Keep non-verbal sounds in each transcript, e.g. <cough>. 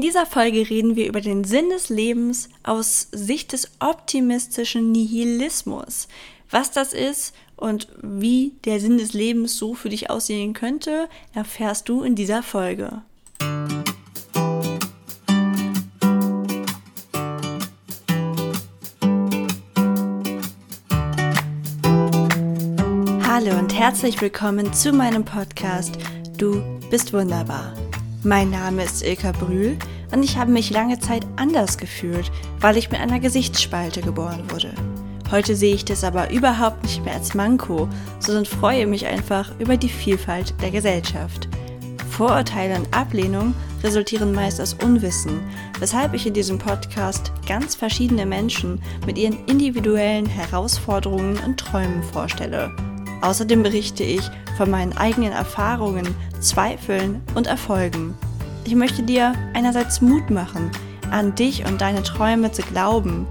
In dieser Folge reden wir über den Sinn des Lebens aus Sicht des optimistischen Nihilismus. Was das ist und wie der Sinn des Lebens so für dich aussehen könnte, erfährst du in dieser Folge. Hallo und herzlich willkommen zu meinem Podcast Du bist wunderbar. Mein Name ist Ilka Brühl und ich habe mich lange Zeit anders gefühlt, weil ich mit einer Gesichtsspalte geboren wurde. Heute sehe ich das aber überhaupt nicht mehr als Manko, sondern freue mich einfach über die Vielfalt der Gesellschaft. Vorurteile und Ablehnung resultieren meist aus Unwissen, weshalb ich in diesem Podcast ganz verschiedene Menschen mit ihren individuellen Herausforderungen und Träumen vorstelle. Außerdem berichte ich von meinen eigenen Erfahrungen, Zweifeln und Erfolgen. Ich möchte dir einerseits Mut machen, an dich und deine Träume zu glauben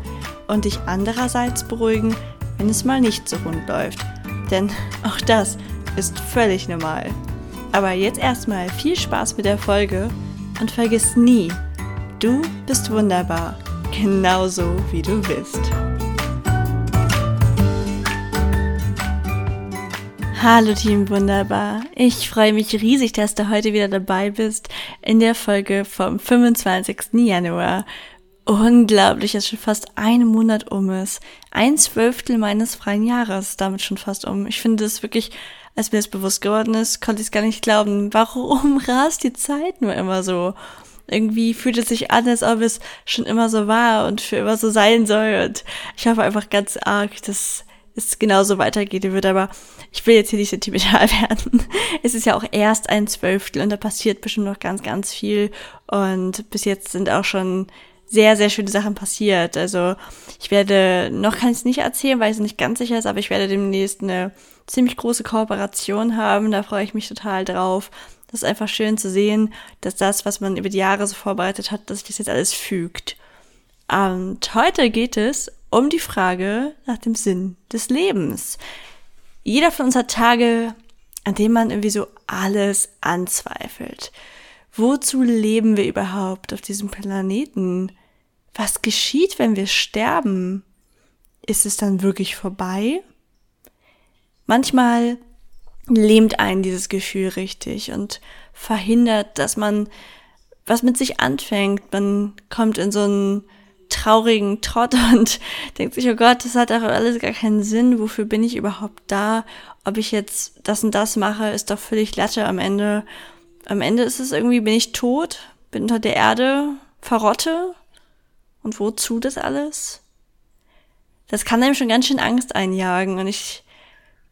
und dich andererseits beruhigen, wenn es mal nicht so rund läuft. Denn <laughs> auch das ist völlig normal. Aber jetzt erstmal viel Spaß mit der Folge und vergiss nie, du bist wunderbar, genauso wie du bist. Hallo Team Wunderbar. Ich freue mich riesig, dass du heute wieder dabei bist in der Folge vom 25. Januar. Unglaublich, dass schon fast ein Monat um ist. Ein Zwölftel meines freien Jahres damit schon fast um. Ich finde es wirklich, als mir das bewusst geworden ist, konnte ich es gar nicht glauben. Warum <laughs> rast die Zeit nur immer so? Irgendwie fühlt es sich an, als ob es schon immer so war und für immer so sein soll. Und ich hoffe einfach ganz arg, dass es genauso weitergehen wird, aber ich will jetzt hier nicht sentimental <laughs> werden. Es ist ja auch erst ein Zwölftel und da passiert bestimmt noch ganz, ganz viel. Und bis jetzt sind auch schon sehr, sehr schöne Sachen passiert. Also ich werde, noch kann ich es nicht erzählen, weil es nicht ganz sicher ist, aber ich werde demnächst eine ziemlich große Kooperation haben. Da freue ich mich total drauf. Das ist einfach schön zu sehen, dass das, was man über die Jahre so vorbereitet hat, dass sich das jetzt alles fügt. Und heute geht es um die Frage nach dem Sinn des Lebens. Jeder von uns hat Tage, an denen man irgendwie so alles anzweifelt. Wozu leben wir überhaupt auf diesem Planeten? Was geschieht, wenn wir sterben? Ist es dann wirklich vorbei? Manchmal lähmt einen dieses Gefühl richtig und verhindert, dass man was mit sich anfängt. Man kommt in so einen traurigen Trott <laughs> und denkt sich, oh Gott, das hat doch alles gar keinen Sinn. Wofür bin ich überhaupt da? Ob ich jetzt das und das mache, ist doch völlig Latte am Ende. Am Ende ist es irgendwie, bin ich tot, bin unter der Erde, verrotte. Und wozu das alles? Das kann einem schon ganz schön Angst einjagen. Und ich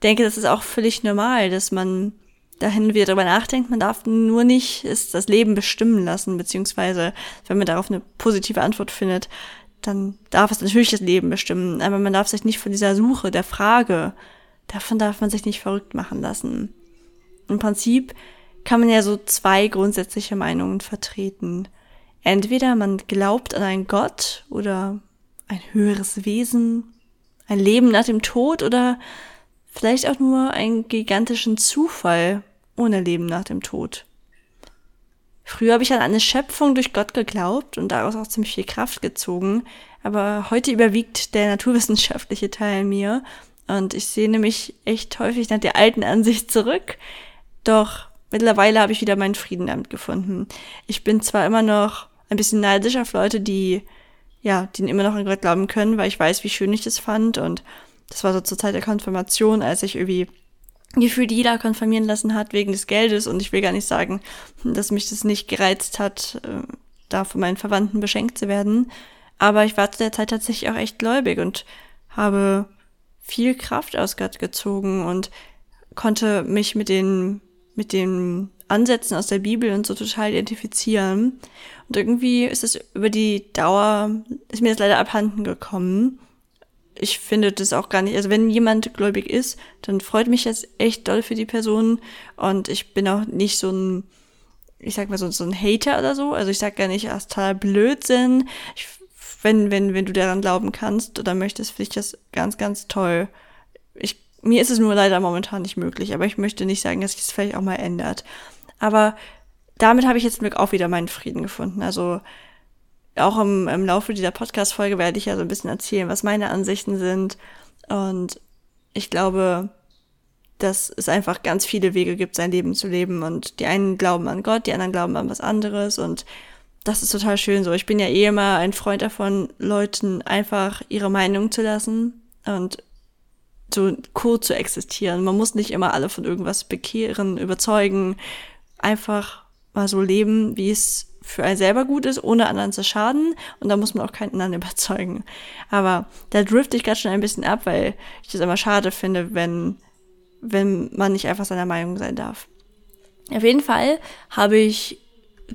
denke, das ist auch völlig normal, dass man dahin wieder darüber nachdenkt, man darf nur nicht ist das Leben bestimmen lassen, beziehungsweise wenn man darauf eine positive Antwort findet, dann darf es natürlich das Leben bestimmen, aber man darf sich nicht von dieser Suche, der Frage, davon darf man sich nicht verrückt machen lassen. Im Prinzip kann man ja so zwei grundsätzliche Meinungen vertreten. Entweder man glaubt an einen Gott oder ein höheres Wesen, ein Leben nach dem Tod oder vielleicht auch nur einen gigantischen Zufall, ohne Leben nach dem Tod. Früher habe ich an eine Schöpfung durch Gott geglaubt und daraus auch ziemlich viel Kraft gezogen, aber heute überwiegt der naturwissenschaftliche Teil mir und ich sehe nämlich echt häufig nach der alten Ansicht zurück, doch mittlerweile habe ich wieder meinen Frieden damit gefunden. Ich bin zwar immer noch ein bisschen neidisch auf Leute, die ja, die immer noch an Gott glauben können, weil ich weiß, wie schön ich das fand und das war so zur Zeit der Konfirmation, als ich irgendwie gefühlt jeder konfirmieren lassen hat wegen des Geldes und ich will gar nicht sagen, dass mich das nicht gereizt hat, äh, da von meinen Verwandten beschenkt zu werden. Aber ich war zu der Zeit tatsächlich auch echt gläubig und habe viel Kraft aus Gott gezogen und konnte mich mit den, mit den Ansätzen aus der Bibel und so total identifizieren. Und irgendwie ist es über die Dauer, ist mir das leider abhanden gekommen ich finde das auch gar nicht, also wenn jemand gläubig ist, dann freut mich das echt doll für die Person und ich bin auch nicht so ein, ich sag mal so, so ein Hater oder so, also ich sag gar nicht, total Blödsinn, ich, wenn, wenn, wenn du daran glauben kannst oder möchtest, finde ich das ganz, ganz toll. Ich, mir ist es nur leider momentan nicht möglich, aber ich möchte nicht sagen, dass sich das vielleicht auch mal ändert. Aber damit habe ich jetzt auch wieder meinen Frieden gefunden. Also auch im, im Laufe dieser Podcast-Folge werde ich ja so ein bisschen erzählen, was meine Ansichten sind. Und ich glaube, dass es einfach ganz viele Wege gibt, sein Leben zu leben. Und die einen glauben an Gott, die anderen glauben an was anderes. Und das ist total schön so. Ich bin ja eh immer ein Freund davon, Leuten einfach ihre Meinung zu lassen und so kurz zu existieren. Man muss nicht immer alle von irgendwas bekehren, überzeugen. Einfach mal so leben, wie es für einen selber gut ist, ohne anderen zu schaden. Und da muss man auch keinen anderen <laughs> überzeugen. Aber da drifte ich gerade schon ein bisschen ab, weil ich das immer schade finde, wenn, wenn man nicht einfach seiner Meinung sein darf. Auf jeden Fall habe ich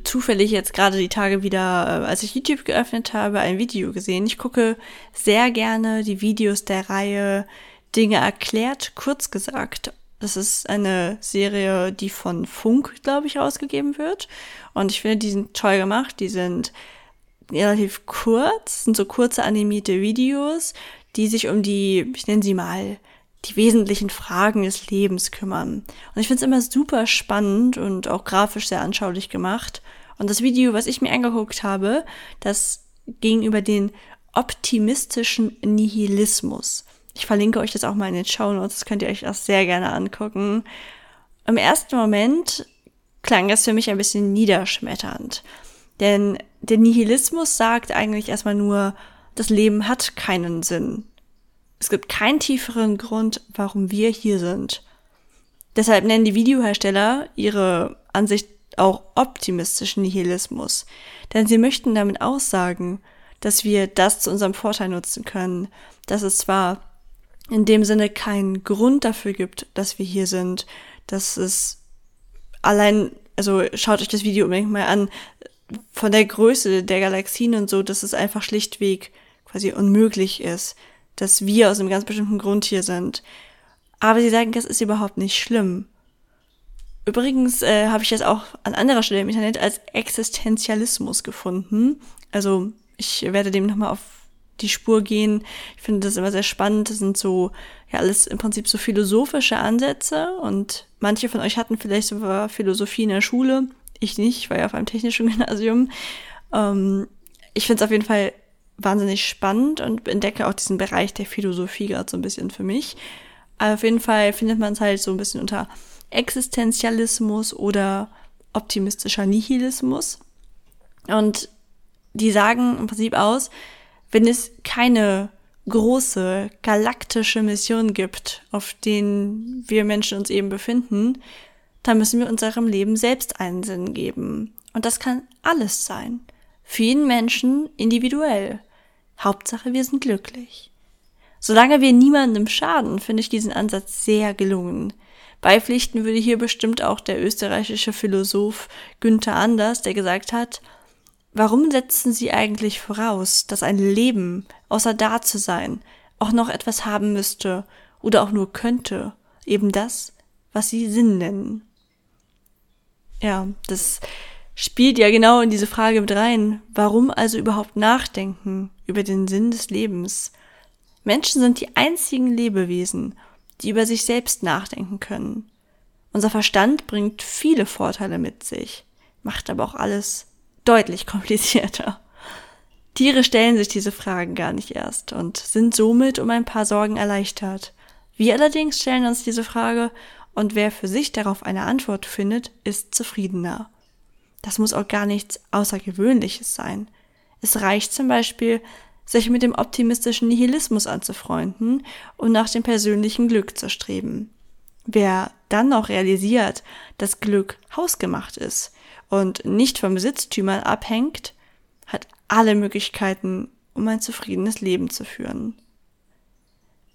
zufällig jetzt gerade die Tage wieder, äh, als ich YouTube geöffnet habe, ein Video gesehen. Ich gucke sehr gerne die Videos der Reihe Dinge erklärt, kurz gesagt. Das ist eine Serie, die von Funk, glaube ich, rausgegeben wird. Und ich finde, die sind toll gemacht. Die sind relativ kurz, sind so kurze animierte Videos, die sich um die, ich nenne sie mal, die wesentlichen Fragen des Lebens kümmern. Und ich finde es immer super spannend und auch grafisch sehr anschaulich gemacht. Und das Video, was ich mir angeguckt habe, das ging über den optimistischen Nihilismus. Ich verlinke euch das auch mal in den Show Notes, das könnt ihr euch auch sehr gerne angucken. Im ersten Moment klang das für mich ein bisschen niederschmetternd. Denn der Nihilismus sagt eigentlich erstmal nur, das Leben hat keinen Sinn. Es gibt keinen tieferen Grund, warum wir hier sind. Deshalb nennen die Videohersteller ihre Ansicht auch optimistischen Nihilismus. Denn sie möchten damit aussagen, dass wir das zu unserem Vorteil nutzen können, dass es zwar in dem Sinne keinen Grund dafür gibt, dass wir hier sind, dass es allein, also schaut euch das Video unbedingt mal an, von der Größe der Galaxien und so, dass es einfach schlichtweg quasi unmöglich ist, dass wir aus einem ganz bestimmten Grund hier sind. Aber sie sagen, das ist überhaupt nicht schlimm. Übrigens äh, habe ich das auch an anderer Stelle im Internet als Existenzialismus gefunden. Also ich werde dem nochmal auf die Spur gehen. Ich finde das immer sehr spannend. Das sind so, ja, alles im Prinzip so philosophische Ansätze und manche von euch hatten vielleicht sogar Philosophie in der Schule. Ich nicht, ich war ja auf einem technischen <laughs> Gymnasium. Ähm, ich finde es auf jeden Fall wahnsinnig spannend und entdecke auch diesen Bereich der Philosophie gerade so ein bisschen für mich. Aber auf jeden Fall findet man es halt so ein bisschen unter Existenzialismus oder optimistischer Nihilismus. Und die sagen im Prinzip aus, wenn es keine große galaktische Mission gibt, auf denen wir Menschen uns eben befinden, dann müssen wir unserem Leben selbst einen Sinn geben. Und das kann alles sein. Für jeden Menschen individuell. Hauptsache, wir sind glücklich. Solange wir niemandem schaden, finde ich diesen Ansatz sehr gelungen. Beipflichten würde hier bestimmt auch der österreichische Philosoph Günther Anders, der gesagt hat, warum setzen Sie eigentlich voraus, dass ein Leben, außer da zu sein, auch noch etwas haben müsste oder auch nur könnte, eben das, was Sie Sinn nennen? Ja, das spielt ja genau in diese Frage mit rein. Warum also überhaupt nachdenken über den Sinn des Lebens? Menschen sind die einzigen Lebewesen, die über sich selbst nachdenken können. Unser Verstand bringt viele Vorteile mit sich, macht aber auch alles deutlich komplizierter. Tiere stellen sich diese Fragen gar nicht erst und sind somit um ein paar Sorgen erleichtert. Wir allerdings stellen uns diese Frage und wer für sich darauf eine Antwort findet, ist zufriedener. Das muss auch gar nichts Außergewöhnliches sein. Es reicht zum Beispiel, sich mit dem optimistischen Nihilismus anzufreunden und nach dem persönlichen Glück zu streben. Wer dann noch realisiert, dass Glück hausgemacht ist und nicht von Besitztümern abhängt, hat alle Möglichkeiten, um ein zufriedenes Leben zu führen.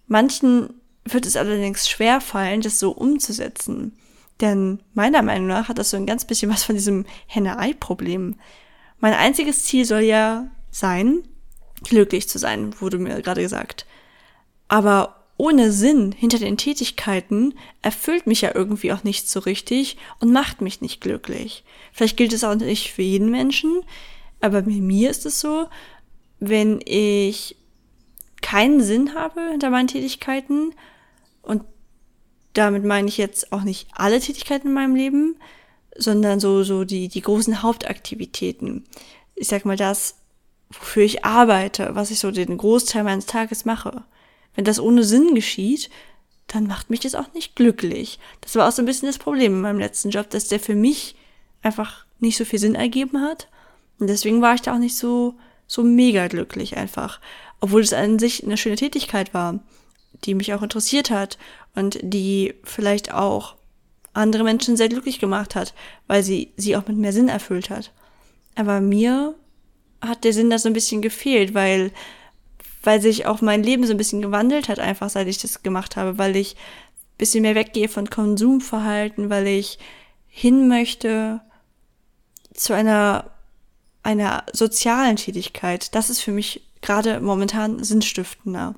Manchen wird es allerdings schwer fallen, das so umzusetzen. Denn meiner Meinung nach hat das so ein ganz bisschen was von diesem Henne-Ei-Problem. Mein einziges Ziel soll ja sein, glücklich zu sein, wurde mir gerade gesagt. Aber ohne Sinn hinter den Tätigkeiten erfüllt mich ja irgendwie auch nicht so richtig und macht mich nicht glücklich. Vielleicht gilt es auch nicht für jeden Menschen, aber bei mir ist es so, wenn ich keinen Sinn habe hinter meinen Tätigkeiten und damit meine ich jetzt auch nicht alle Tätigkeiten in meinem Leben, sondern so, so die, die großen Hauptaktivitäten. Ich sag mal das, wofür ich arbeite, was ich so den Großteil meines Tages mache. Wenn das ohne Sinn geschieht, dann macht mich das auch nicht glücklich. Das war auch so ein bisschen das Problem in meinem letzten Job, dass der für mich einfach nicht so viel Sinn ergeben hat. Und deswegen war ich da auch nicht so, so mega glücklich einfach. Obwohl es an sich eine schöne Tätigkeit war, die mich auch interessiert hat und die vielleicht auch andere Menschen sehr glücklich gemacht hat, weil sie sie auch mit mehr Sinn erfüllt hat. Aber mir hat der Sinn da so ein bisschen gefehlt, weil, weil sich auch mein Leben so ein bisschen gewandelt hat, einfach seit ich das gemacht habe, weil ich ein bisschen mehr weggehe von Konsumverhalten, weil ich hin möchte zu einer, einer sozialen Tätigkeit. Das ist für mich gerade momentan sinnstiftender.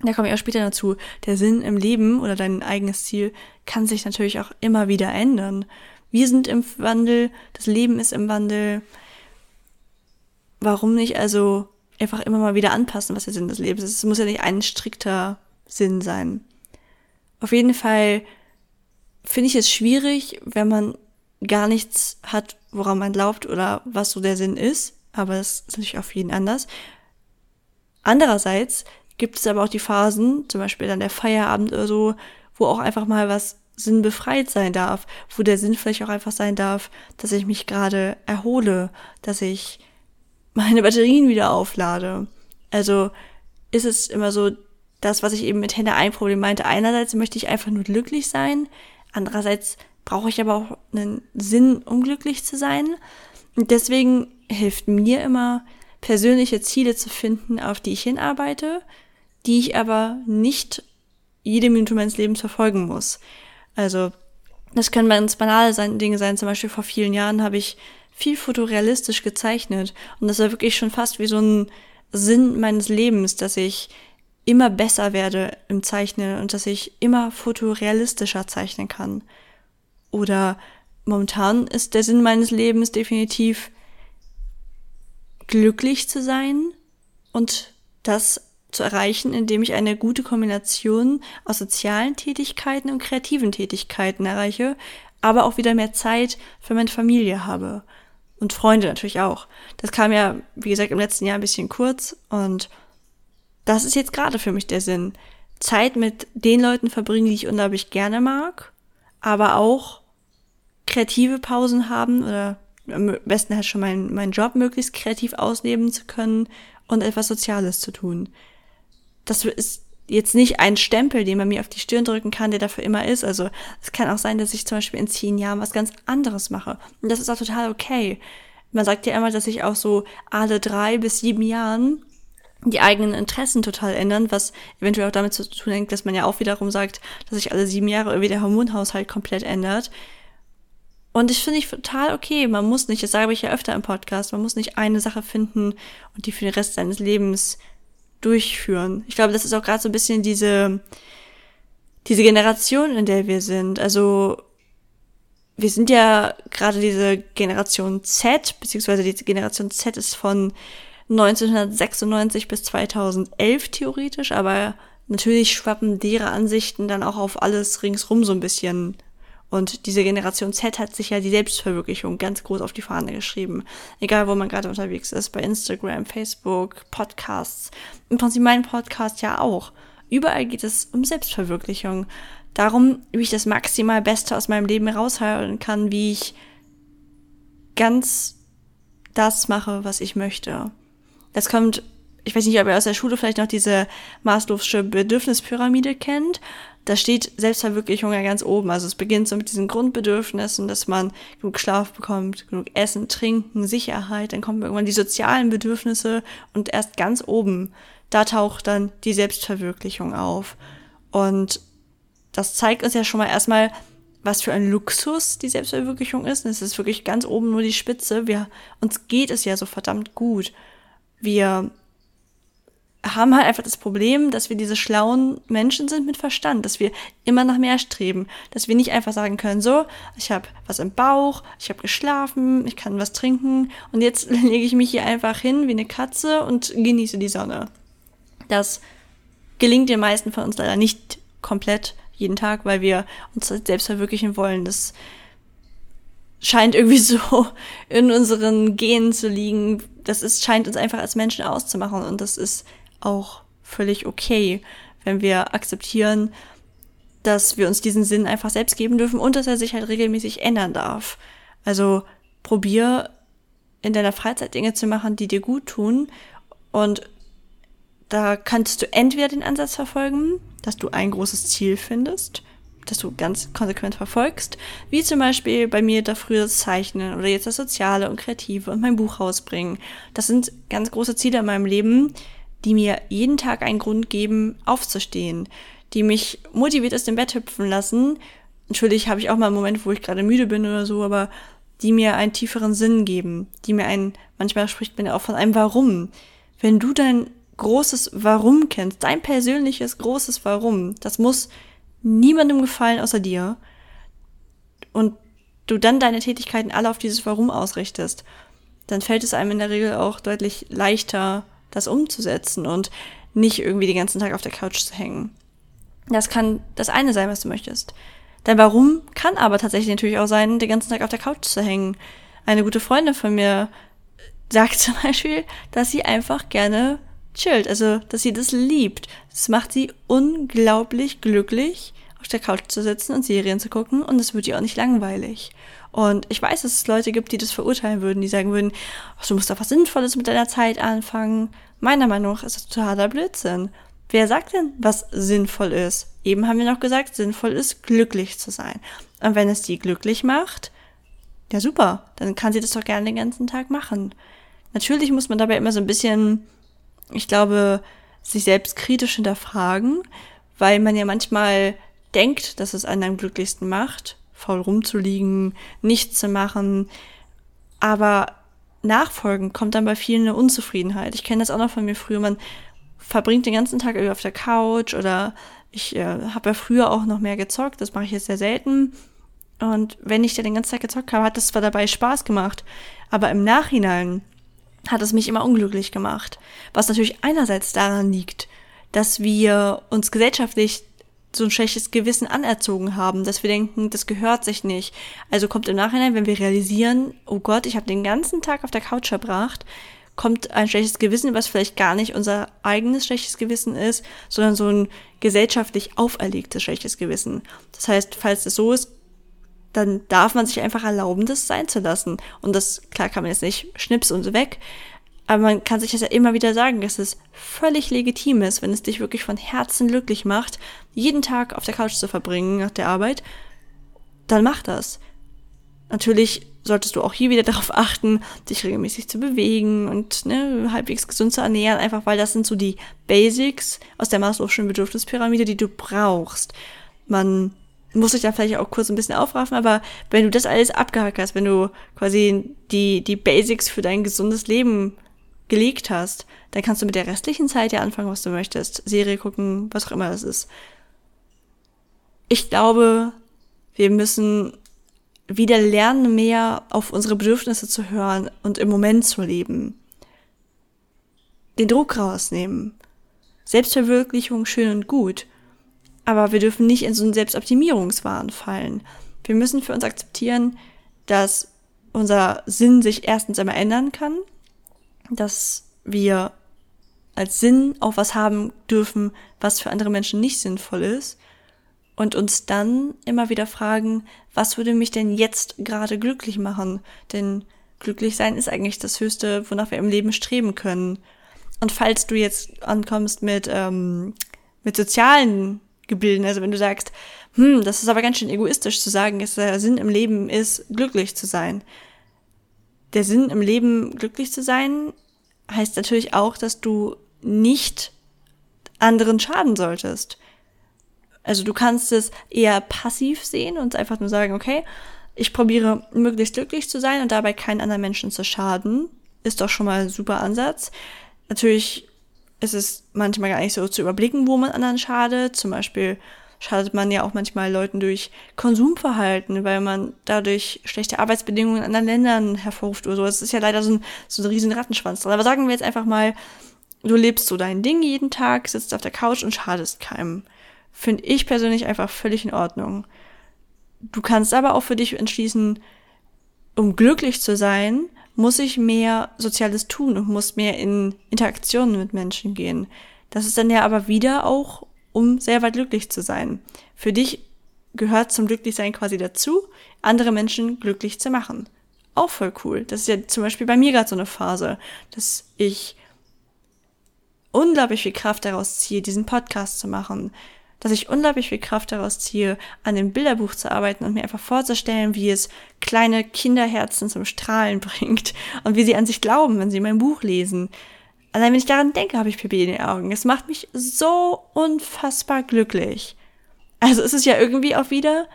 Da komme ich auch später dazu. Der Sinn im Leben oder dein eigenes Ziel kann sich natürlich auch immer wieder ändern. Wir sind im Wandel, das Leben ist im Wandel. Warum nicht also einfach immer mal wieder anpassen, was der Sinn des Lebens ist? Es muss ja nicht ein strikter Sinn sein. Auf jeden Fall finde ich es schwierig, wenn man gar nichts hat, woran man glaubt oder was so der Sinn ist. Aber das ist natürlich auf jeden anders. Andererseits gibt es aber auch die Phasen, zum Beispiel dann der Feierabend oder so, wo auch einfach mal was sinnbefreit sein darf, wo der Sinn vielleicht auch einfach sein darf, dass ich mich gerade erhole, dass ich meine Batterien wieder auflade. Also ist es immer so, das, was ich eben mit Hände ein Problem meinte, einerseits möchte ich einfach nur glücklich sein, andererseits brauche ich aber auch einen Sinn, um glücklich zu sein. Und deswegen hilft mir immer, persönliche Ziele zu finden, auf die ich hinarbeite, die ich aber nicht jede Minute meines Lebens verfolgen muss. Also, das können ganz banale Dinge sein. Zum Beispiel vor vielen Jahren habe ich viel fotorealistisch gezeichnet. Und das war wirklich schon fast wie so ein Sinn meines Lebens, dass ich immer besser werde im Zeichnen und dass ich immer fotorealistischer zeichnen kann. Oder momentan ist der Sinn meines Lebens definitiv glücklich zu sein und das zu erreichen, indem ich eine gute Kombination aus sozialen Tätigkeiten und kreativen Tätigkeiten erreiche, aber auch wieder mehr Zeit für meine Familie habe. Und Freunde natürlich auch. Das kam ja, wie gesagt, im letzten Jahr ein bisschen kurz und das ist jetzt gerade für mich der Sinn. Zeit mit den Leuten verbringen, die ich unglaublich gerne mag, aber auch kreative Pausen haben oder am besten halt schon meinen mein Job möglichst kreativ ausleben zu können und etwas Soziales zu tun das ist jetzt nicht ein Stempel, den man mir auf die Stirn drücken kann, der dafür immer ist. Also es kann auch sein, dass ich zum Beispiel in zehn Jahren was ganz anderes mache. Und das ist auch total okay. Man sagt ja immer, dass sich auch so alle drei bis sieben Jahren die eigenen Interessen total ändern, was eventuell auch damit zu tun hängt, dass man ja auch wiederum sagt, dass sich alle sieben Jahre irgendwie der Hormonhaushalt komplett ändert. Und ich finde ich total okay. Man muss nicht, das sage ich ja öfter im Podcast, man muss nicht eine Sache finden und die für den Rest seines Lebens durchführen. Ich glaube, das ist auch gerade so ein bisschen diese, diese Generation, in der wir sind. Also wir sind ja gerade diese Generation Z, beziehungsweise die Generation Z ist von 1996 bis 2011 theoretisch, aber natürlich schwappen deren Ansichten dann auch auf alles ringsrum so ein bisschen und diese Generation Z hat sich ja die Selbstverwirklichung ganz groß auf die Fahne geschrieben. Egal, wo man gerade unterwegs ist, bei Instagram, Facebook, Podcasts. Im Prinzip mein Podcast ja auch. Überall geht es um Selbstverwirklichung. Darum, wie ich das maximal Beste aus meinem Leben raushalten kann, wie ich ganz das mache, was ich möchte. Das kommt, ich weiß nicht, ob ihr aus der Schule vielleicht noch diese maßlose Bedürfnispyramide kennt da steht Selbstverwirklichung ja ganz oben. Also es beginnt so mit diesen Grundbedürfnissen, dass man genug Schlaf bekommt, genug Essen, Trinken, Sicherheit. Dann kommen irgendwann die sozialen Bedürfnisse und erst ganz oben, da taucht dann die Selbstverwirklichung auf. Und das zeigt uns ja schon mal erstmal, was für ein Luxus die Selbstverwirklichung ist. Es ist wirklich ganz oben nur die Spitze. Wir, uns geht es ja so verdammt gut. Wir haben halt einfach das Problem, dass wir diese schlauen Menschen sind mit Verstand, dass wir immer nach mehr streben, dass wir nicht einfach sagen können, so, ich habe was im Bauch, ich habe geschlafen, ich kann was trinken und jetzt <laughs> lege ich mich hier einfach hin wie eine Katze und genieße die Sonne. Das gelingt den meisten von uns leider nicht komplett jeden Tag, weil wir uns selbst verwirklichen wollen. Das scheint irgendwie <laughs> so in unseren Genen zu liegen. Das ist, scheint uns einfach als Menschen auszumachen und das ist auch völlig okay, wenn wir akzeptieren, dass wir uns diesen Sinn einfach selbst geben dürfen und dass er sich halt regelmäßig ändern darf. Also probier in deiner Freizeit Dinge zu machen, die dir gut tun und da kannst du entweder den Ansatz verfolgen, dass du ein großes Ziel findest das du ganz konsequent verfolgst, wie zum Beispiel bei mir da früher das Zeichnen oder jetzt das Soziale und Kreative und mein Buch rausbringen. Das sind ganz große Ziele in meinem Leben, die mir jeden Tag einen Grund geben, aufzustehen, die mich motiviert aus dem Bett hüpfen lassen. Natürlich habe ich auch mal einen Moment, wo ich gerade müde bin oder so, aber die mir einen tieferen Sinn geben, die mir einen, manchmal spricht man ja auch von einem Warum. Wenn du dein großes Warum kennst, dein persönliches großes Warum, das muss niemandem gefallen außer dir und du dann deine Tätigkeiten alle auf dieses Warum ausrichtest, dann fällt es einem in der Regel auch deutlich leichter, das umzusetzen und nicht irgendwie den ganzen Tag auf der Couch zu hängen. Das kann das eine sein, was du möchtest. Dein Warum kann aber tatsächlich natürlich auch sein, den ganzen Tag auf der Couch zu hängen. Eine gute Freundin von mir sagt <laughs> zum Beispiel, dass sie einfach gerne chillt, also dass sie das liebt. Das macht sie unglaublich glücklich, auf der Couch zu sitzen und Serien zu gucken und es wird ihr auch nicht langweilig. Und ich weiß, dass es Leute gibt, die das verurteilen würden, die sagen würden, ach, du musst doch was Sinnvolles mit deiner Zeit anfangen. Meiner Meinung nach ist das totaler Blödsinn. Wer sagt denn, was sinnvoll ist? Eben haben wir noch gesagt, sinnvoll ist, glücklich zu sein. Und wenn es die glücklich macht, ja super, dann kann sie das doch gerne den ganzen Tag machen. Natürlich muss man dabei immer so ein bisschen ich glaube, sich selbst kritisch hinterfragen, weil man ja manchmal denkt, dass es einen am glücklichsten macht, faul rumzuliegen, nichts zu machen, aber nachfolgen kommt dann bei vielen eine Unzufriedenheit. Ich kenne das auch noch von mir früher, man verbringt den ganzen Tag auf der Couch oder ich äh, habe ja früher auch noch mehr gezockt, das mache ich jetzt sehr selten. Und wenn ich da den ganzen Tag gezockt habe, hat das zwar dabei Spaß gemacht, aber im Nachhinein hat es mich immer unglücklich gemacht. Was natürlich einerseits daran liegt, dass wir uns gesellschaftlich so ein schlechtes Gewissen anerzogen haben, dass wir denken, das gehört sich nicht. Also kommt im Nachhinein, wenn wir realisieren, oh Gott, ich habe den ganzen Tag auf der Couch verbracht, kommt ein schlechtes Gewissen, was vielleicht gar nicht unser eigenes schlechtes Gewissen ist, sondern so ein gesellschaftlich auferlegtes schlechtes Gewissen. Das heißt, falls es so ist, dann darf man sich einfach erlauben, das sein zu lassen. Und das, klar kann man jetzt nicht schnips und weg, aber man kann sich das ja immer wieder sagen, dass es völlig legitim ist, wenn es dich wirklich von Herzen glücklich macht, jeden Tag auf der Couch zu verbringen nach der Arbeit, dann mach das. Natürlich solltest du auch hier wieder <laughs> darauf achten, dich regelmäßig zu bewegen und ne, halbwegs gesund zu ernähren, einfach weil das sind so die Basics aus der Maslow'schen Bedürfnispyramide, die du brauchst. Man muss ich da vielleicht auch kurz ein bisschen aufraffen, aber wenn du das alles abgehakt hast, wenn du quasi die, die Basics für dein gesundes Leben gelegt hast, dann kannst du mit der restlichen Zeit ja anfangen, was du möchtest. Serie gucken, was auch immer das ist. Ich glaube, wir müssen wieder lernen, mehr auf unsere Bedürfnisse zu hören und im Moment zu leben. Den Druck rausnehmen. Selbstverwirklichung schön und gut. Aber wir dürfen nicht in so einen Selbstoptimierungswahn fallen. Wir müssen für uns akzeptieren, dass unser Sinn sich erstens einmal ändern kann, dass wir als Sinn auch was haben dürfen, was für andere Menschen nicht sinnvoll ist und uns dann immer wieder fragen, was würde mich denn jetzt gerade glücklich machen? Denn glücklich sein ist eigentlich das Höchste, wonach wir im Leben streben können. Und falls du jetzt ankommst mit, ähm, mit sozialen gebilden. Also wenn du sagst, hm, das ist aber ganz schön egoistisch zu sagen, dass der Sinn im Leben ist, glücklich zu sein. Der Sinn im Leben, glücklich zu sein, heißt natürlich auch, dass du nicht anderen schaden solltest. Also du kannst es eher passiv sehen und einfach nur sagen, okay, ich probiere möglichst glücklich zu sein und dabei keinen anderen Menschen zu schaden. Ist doch schon mal ein super Ansatz. Natürlich ist es manchmal gar nicht so zu überblicken, wo man anderen schadet. Zum Beispiel schadet man ja auch manchmal Leuten durch Konsumverhalten, weil man dadurch schlechte Arbeitsbedingungen in anderen Ländern hervorruft oder so. Das ist ja leider so ein, so ein riesen Rattenschwanz dran. Aber sagen wir jetzt einfach mal, du lebst so dein Ding jeden Tag, sitzt auf der Couch und schadest keinem. Finde ich persönlich einfach völlig in Ordnung. Du kannst aber auch für dich entschließen, um glücklich zu sein, muss ich mehr Soziales tun und muss mehr in Interaktionen mit Menschen gehen. Das ist dann ja aber wieder auch, um selber glücklich zu sein. Für dich gehört zum Glücklichsein quasi dazu, andere Menschen glücklich zu machen. Auch voll cool. Das ist ja zum Beispiel bei mir gerade so eine Phase, dass ich unglaublich viel Kraft daraus ziehe, diesen Podcast zu machen, dass ich unglaublich viel Kraft daraus ziehe, an dem Bilderbuch zu arbeiten und mir einfach vorzustellen, wie es kleine Kinderherzen zum Strahlen <laughs> bringt und wie sie an sich glauben, wenn sie mein Buch lesen. Allein wenn ich daran denke, habe ich Pipi in den Augen. Es macht mich so unfassbar glücklich. Also es ist ja irgendwie auch wieder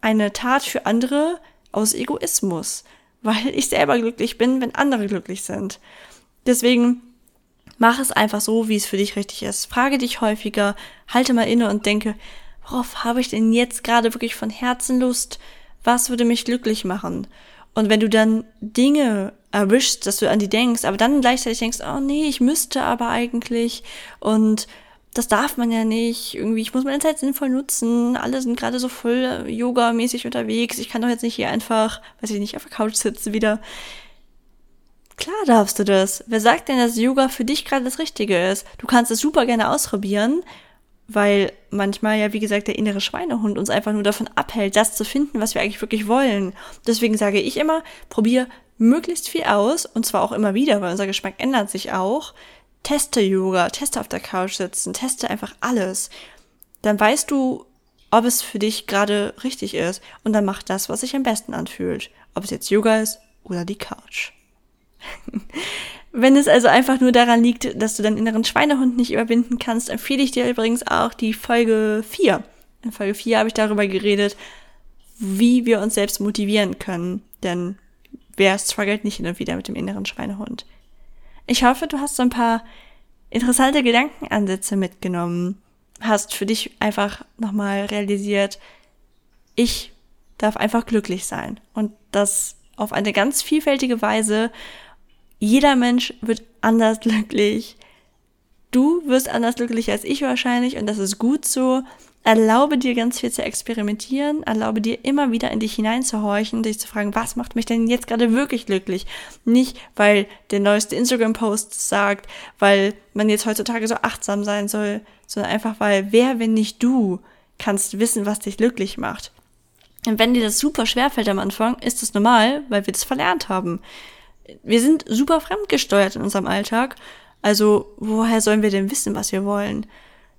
eine Tat für andere aus Egoismus, weil ich selber glücklich bin, wenn andere glücklich sind. Deswegen Mach es einfach so, wie es für dich richtig ist. Frage dich häufiger, halte mal inne und denke, worauf habe ich denn jetzt gerade wirklich von Herzen Lust? Was würde mich glücklich machen? Und wenn du dann Dinge erwischst, dass du an die denkst, aber dann gleichzeitig denkst, oh nee, ich müsste aber eigentlich und das darf man ja nicht. Irgendwie, ich muss meine Zeit sinnvoll nutzen. Alle sind gerade so voll Yoga-mäßig unterwegs. Ich kann doch jetzt nicht hier einfach, weiß ich nicht, auf der Couch sitzen wieder. Klar darfst du das. Wer sagt denn, dass Yoga für dich gerade das Richtige ist? Du kannst es super gerne ausprobieren, weil manchmal ja, wie gesagt, der innere Schweinehund uns einfach nur davon abhält, das zu finden, was wir eigentlich wirklich wollen. Deswegen sage ich immer, probier möglichst viel aus und zwar auch immer wieder, weil unser Geschmack ändert sich auch. Teste Yoga, teste auf der Couch sitzen, teste einfach alles. Dann weißt du, ob es für dich gerade richtig ist und dann mach das, was sich am besten anfühlt. Ob es jetzt Yoga ist oder die Couch. <laughs> Wenn es also einfach nur daran liegt, dass du deinen inneren Schweinehund nicht überwinden kannst, empfehle ich dir übrigens auch die Folge 4. In Folge 4 habe ich darüber geredet, wie wir uns selbst motivieren können. Denn wer struggelt nicht hin und wieder mit dem inneren Schweinehund? Ich hoffe, du hast so ein paar interessante Gedankenansätze mitgenommen. Hast für dich einfach nochmal realisiert, ich darf einfach glücklich sein. Und das auf eine ganz vielfältige Weise jeder Mensch wird anders glücklich. Du wirst anders glücklich als ich wahrscheinlich und das ist gut so. Erlaube dir ganz viel zu experimentieren, erlaube dir immer wieder in dich hineinzuhorchen, dich zu fragen, was macht mich denn jetzt gerade wirklich glücklich? Nicht, weil der neueste Instagram-Post sagt, weil man jetzt heutzutage so achtsam sein soll, sondern einfach, weil wer, wenn nicht du, kannst wissen, was dich glücklich macht. Und wenn dir das super schwer fällt am Anfang, ist das normal, weil wir das verlernt haben wir sind super fremdgesteuert in unserem Alltag. Also woher sollen wir denn wissen, was wir wollen?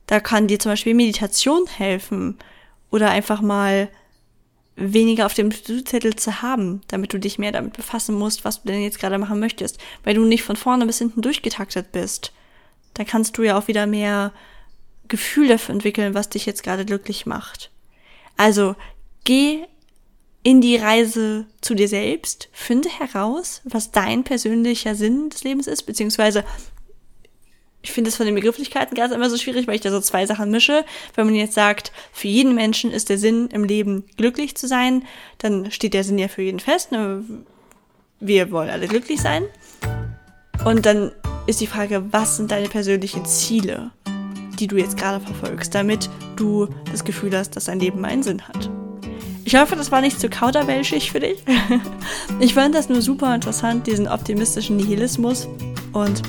Da kann dir zum Beispiel Meditation helfen oder einfach mal weniger auf dem To-Do-Zettel zu haben, damit du dich mehr damit befassen musst, was du denn jetzt gerade machen möchtest, weil du nicht von vorne bis hinten durchgetaktet bist. Da kannst du ja auch wieder mehr Gefühl dafür entwickeln, was dich jetzt gerade glücklich macht. Also geh in die Reise zu dir selbst, finde heraus, was dein persönlicher Sinn des Lebens ist, beziehungsweise ich finde es von den Begrifflichkeiten ganz immer so schwierig, weil ich da so zwei Sachen mische. Wenn man jetzt sagt, für jeden Menschen ist der Sinn im Leben glücklich zu sein, dann steht der Sinn ja für jeden fest. Ne? Wir wollen alle glücklich sein. Und dann ist die Frage, was sind deine persönlichen Ziele, die du jetzt gerade verfolgst, damit du das Gefühl hast, dass dein Leben einen Sinn hat. Ich hoffe, das war nicht zu kauderwelschig für dich. <laughs> Ich fand das nur super interessant, diesen optimistischen Nihilismus und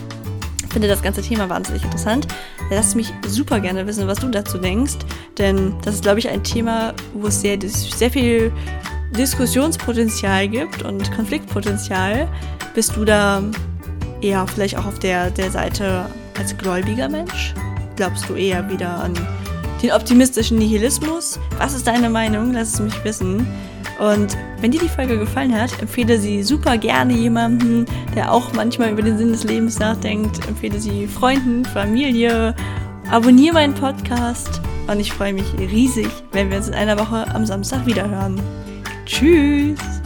finde das ganze Thema wahnsinnig interessant. Lass mich super gerne wissen, was du dazu denkst, denn das ist, glaube ich, ein Thema, wo es sehr, sehr viel Diskussionspotenzial gibt und Konfliktpotenzial. Bist du da eher vielleicht auch auf der, der Seite als gläubiger Mensch? Glaubst du eher wieder an den optimistischen Nihilismus. Was ist deine Meinung? Lass es mich wissen. Und wenn dir die Folge gefallen hat, empfehle sie super gerne jemandem, der auch manchmal über den Sinn des Lebens nachdenkt. Empfehle sie Freunden, Familie. Abonniere meinen Podcast. Und ich freue mich riesig, wenn wir uns in einer Woche am Samstag wiederhören. Tschüss!